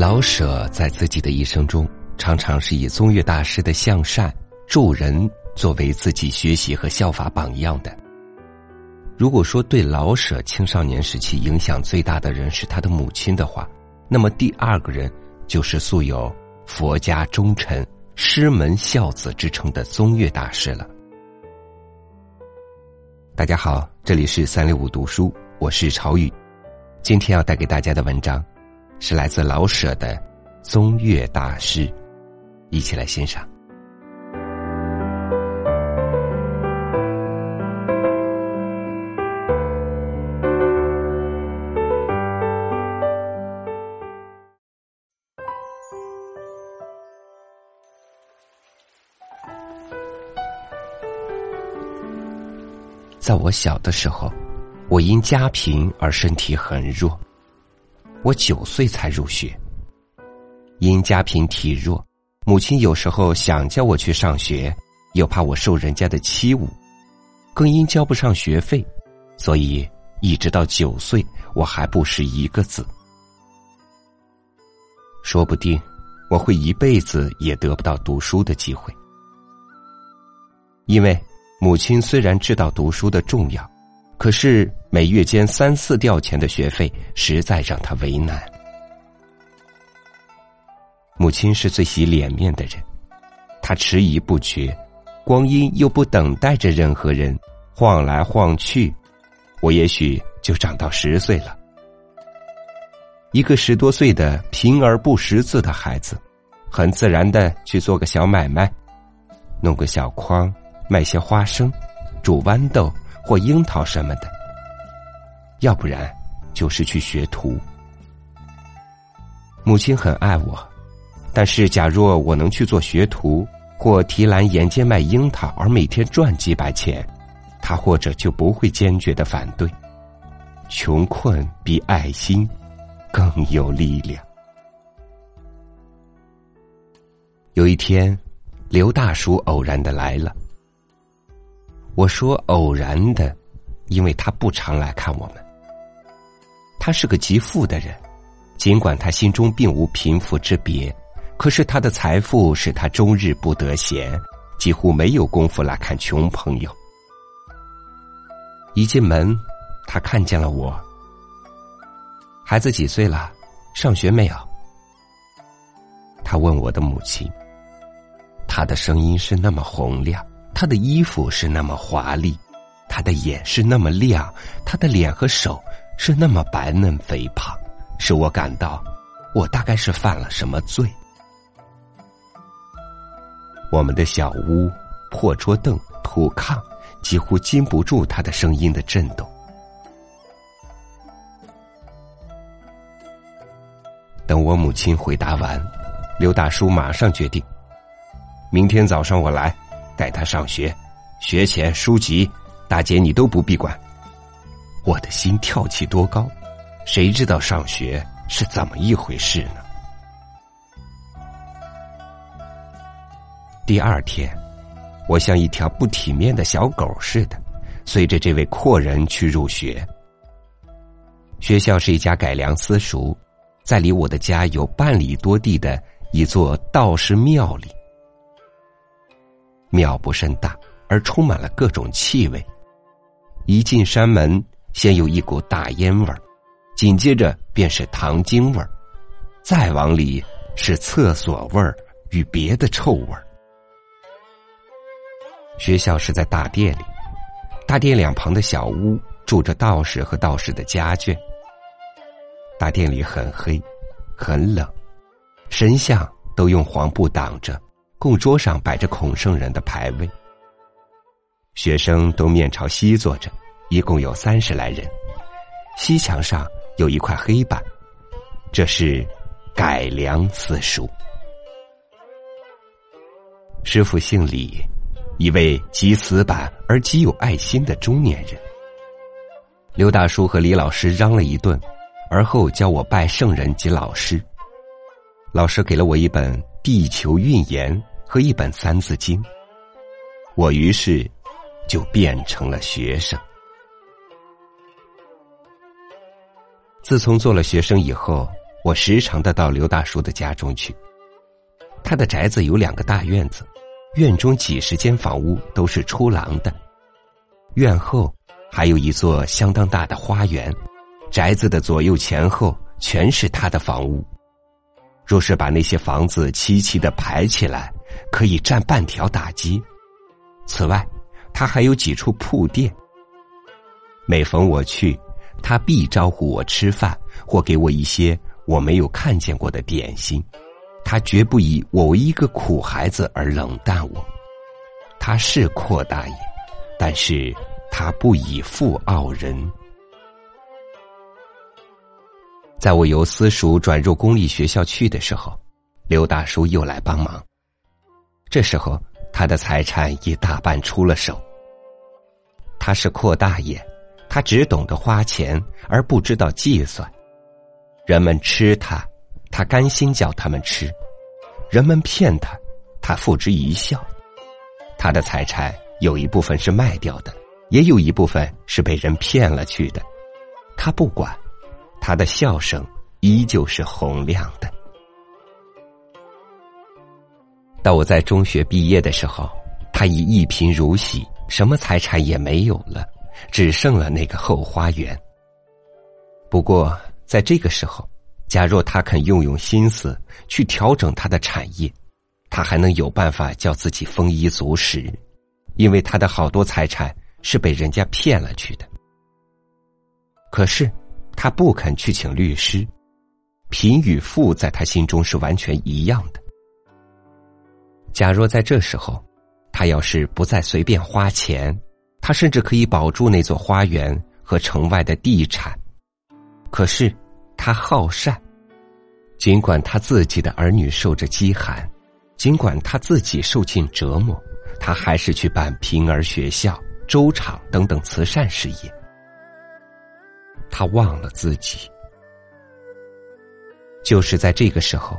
老舍在自己的一生中，常常是以宗岳大师的向善助人作为自己学习和效法榜样的。如果说对老舍青少年时期影响最大的人是他的母亲的话，那么第二个人就是素有“佛家忠臣、师门孝子”之称的宗岳大师了。大家好，这里是三六五读书，我是朝宇，今天要带给大家的文章。是来自老舍的《宗岳大师》，一起来欣赏。在我小的时候，我因家贫而身体很弱。我九岁才入学，因家贫体弱，母亲有时候想叫我去上学，又怕我受人家的欺侮，更因交不上学费，所以一直到九岁，我还不识一个字。说不定我会一辈子也得不到读书的机会，因为母亲虽然知道读书的重要。可是每月间三四吊钱的学费，实在让他为难。母亲是最喜脸面的人，她迟疑不决，光阴又不等待着任何人，晃来晃去，我也许就长到十岁了。一个十多岁的贫而不识字的孩子，很自然的去做个小买卖，弄个小筐，卖些花生，煮豌豆。或樱桃什么的，要不然就是去学徒。母亲很爱我，但是假若我能去做学徒，或提篮沿街卖樱桃，而每天赚几百钱，他或者就不会坚决的反对。穷困比爱心更有力量。有一天，刘大叔偶然的来了。我说偶然的，因为他不常来看我们。他是个极富的人，尽管他心中并无贫富之别，可是他的财富使他终日不得闲，几乎没有功夫来看穷朋友。一进门，他看见了我。孩子几岁了？上学没有？他问我的母亲。他的声音是那么洪亮。他的衣服是那么华丽，他的眼是那么亮，他的脸和手是那么白嫩肥胖，使我感到，我大概是犯了什么罪。我们的小屋、破桌凳、土炕，几乎禁不住他的声音的震动。等我母亲回答完，刘大叔马上决定，明天早上我来。带他上学，学前书籍，大姐你都不必管。我的心跳起多高，谁知道上学是怎么一回事呢？第二天，我像一条不体面的小狗似的，随着这位阔人去入学。学校是一家改良私塾，在离我的家有半里多地的一座道士庙里。庙不甚大，而充满了各种气味。一进山门，先有一股大烟味儿，紧接着便是糖精味儿，再往里是厕所味儿与别的臭味儿。学校是在大殿里，大殿两旁的小屋住着道士和道士的家眷。大殿里很黑，很冷，神像都用黄布挡着。供桌上摆着孔圣人的牌位，学生都面朝西坐着，一共有三十来人。西墙上有一块黑板，这是改良四书。师傅姓李，一位极死板而极有爱心的中年人。刘大叔和李老师嚷了一顿，而后教我拜圣人及老师。老师给了我一本《地球运言》。和一本《三字经》，我于是就变成了学生。自从做了学生以后，我时常的到刘大叔的家中去。他的宅子有两个大院子，院中几十间房屋都是出廊的，院后还有一座相当大的花园，宅子的左右前后全是他的房屋。若是把那些房子齐齐的排起来，可以占半条大街。此外，他还有几处铺店。每逢我去，他必招呼我吃饭，或给我一些我没有看见过的点心。他绝不以我为一个苦孩子而冷淡我。他是阔大爷，但是他不以富傲人。在我由私塾转入公立学校去的时候，刘大叔又来帮忙。这时候，他的财产已大半出了手。他是阔大爷。他只懂得花钱，而不知道计算。人们吃他，他甘心叫他们吃；人们骗他，他付之一笑。他的财产有一部分是卖掉的，也有一部分是被人骗了去的。他不管，他的笑声依旧是洪亮的。到我在中学毕业的时候，他已一贫如洗，什么财产也没有了。只剩了那个后花园。不过，在这个时候，假若他肯用用心思去调整他的产业，他还能有办法叫自己丰衣足食，因为他的好多财产是被人家骗了去的。可是，他不肯去请律师，贫与富在他心中是完全一样的。假若在这时候，他要是不再随便花钱。他甚至可以保住那座花园和城外的地产，可是他好善，尽管他自己的儿女受着饥寒，尽管他自己受尽折磨，他还是去办平儿学校、粥厂等等慈善事业。他忘了自己，就是在这个时候，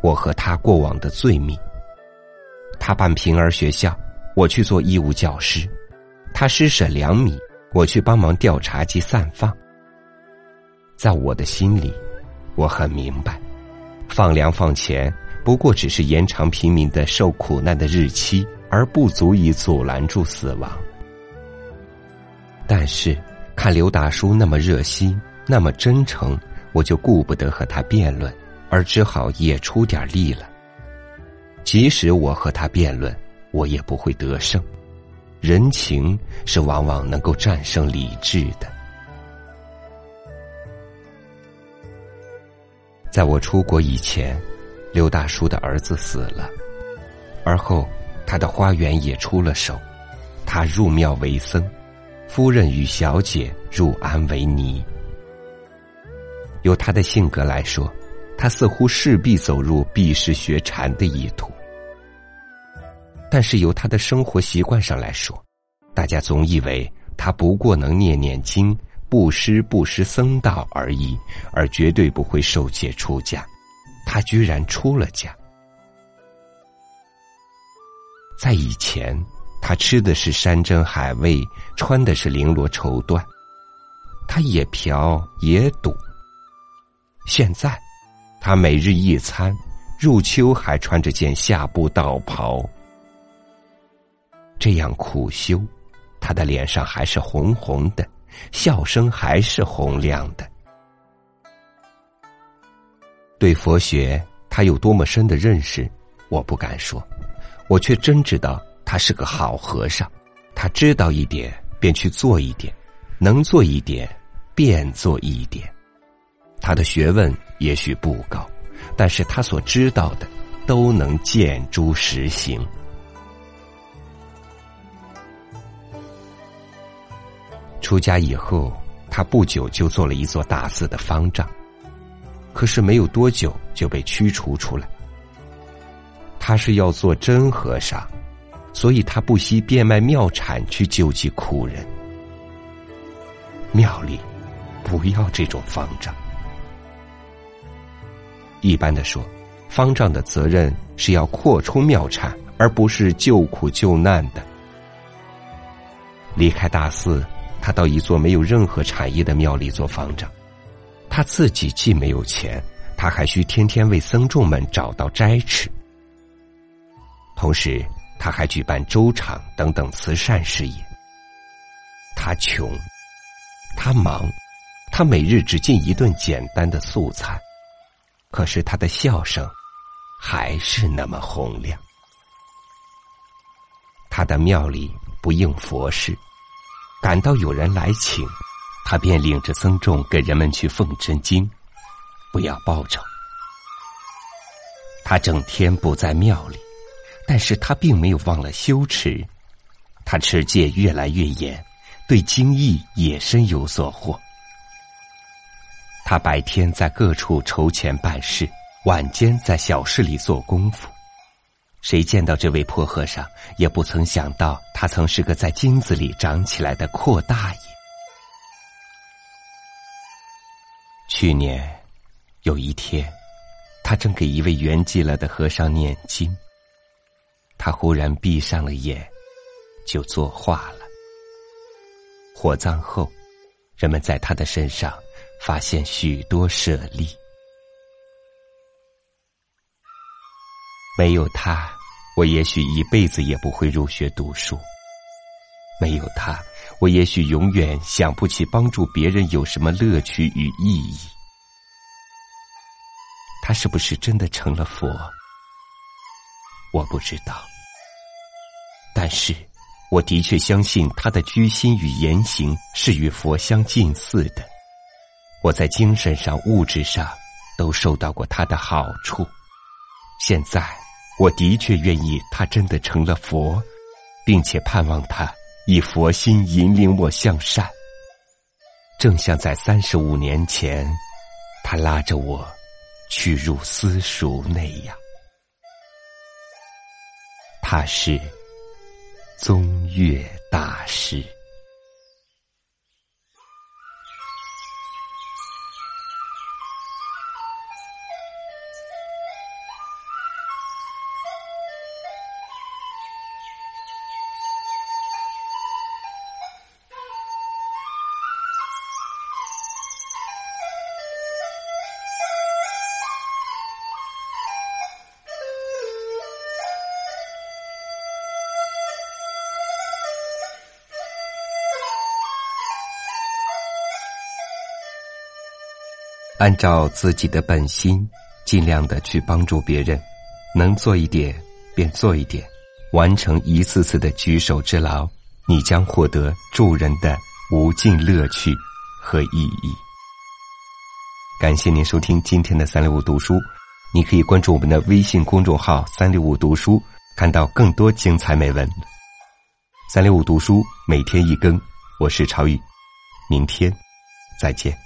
我和他过往的最密。他办平儿学校，我去做义务教师。他施舍粮米，我去帮忙调查及散放。在我的心里，我很明白，放粮放钱不过只是延长平民的受苦难的日期，而不足以阻拦住死亡。但是看刘大叔那么热心，那么真诚，我就顾不得和他辩论，而只好也出点力了。即使我和他辩论，我也不会得胜。人情是往往能够战胜理智的。在我出国以前，刘大叔的儿子死了，而后他的花园也出了手，他入庙为僧，夫人与小姐入庵为尼。由他的性格来说，他似乎势必走入避世学禅的意图。但是由他的生活习惯上来说，大家总以为他不过能念念经、布施布施僧道而已，而绝对不会受戒出家。他居然出了家。在以前，他吃的是山珍海味，穿的是绫罗绸缎，他也嫖也赌。现在，他每日一餐，入秋还穿着件夏布道袍。这样苦修，他的脸上还是红红的，笑声还是洪亮的。对佛学，他有多么深的认识，我不敢说，我却真知道他是个好和尚。他知道一点，便去做一点；能做一点，便做一点。他的学问也许不高，但是他所知道的，都能见诸实行。出家以后，他不久就做了一座大寺的方丈，可是没有多久就被驱除出来。他是要做真和尚，所以他不惜变卖庙产去救济苦人。庙里不要这种方丈。一般的说，方丈的责任是要扩充庙产，而不是救苦救难的。离开大寺。他到一座没有任何产业的庙里做方丈，他自己既没有钱，他还需天天为僧众们找到斋吃。同时，他还举办粥场等等慈善事业。他穷，他忙，他每日只进一顿简单的素餐，可是他的笑声还是那么洪亮。他的庙里不应佛事，感到有人来请，他便领着僧众给人们去奉真经，不要报酬。他整天不在庙里，但是他并没有忘了修持，他持戒越来越严，对经义也深有所获。他白天在各处筹钱办事，晚间在小事里做功夫。谁见到这位破和尚，也不曾想到他曾是个在金子里长起来的阔大爷。去年有一天，他正给一位圆寂了的和尚念经，他忽然闭上了眼，就作画了。火葬后，人们在他的身上发现许多舍利。没有他，我也许一辈子也不会入学读书。没有他，我也许永远想不起帮助别人有什么乐趣与意义。他是不是真的成了佛？我不知道。但是，我的确相信他的居心与言行是与佛相近似的。我在精神上、物质上都受到过他的好处。现在。我的确愿意，他真的成了佛，并且盼望他以佛心引领我向善，正像在三十五年前，他拉着我去入私塾那样。他是宗岳大师。按照自己的本心，尽量的去帮助别人，能做一点便做一点，完成一次次的举手之劳，你将获得助人的无尽乐趣和意义。感谢您收听今天的三六五读书，你可以关注我们的微信公众号“三六五读书”，看到更多精彩美文。三六五读书每天一更，我是超宇，明天再见。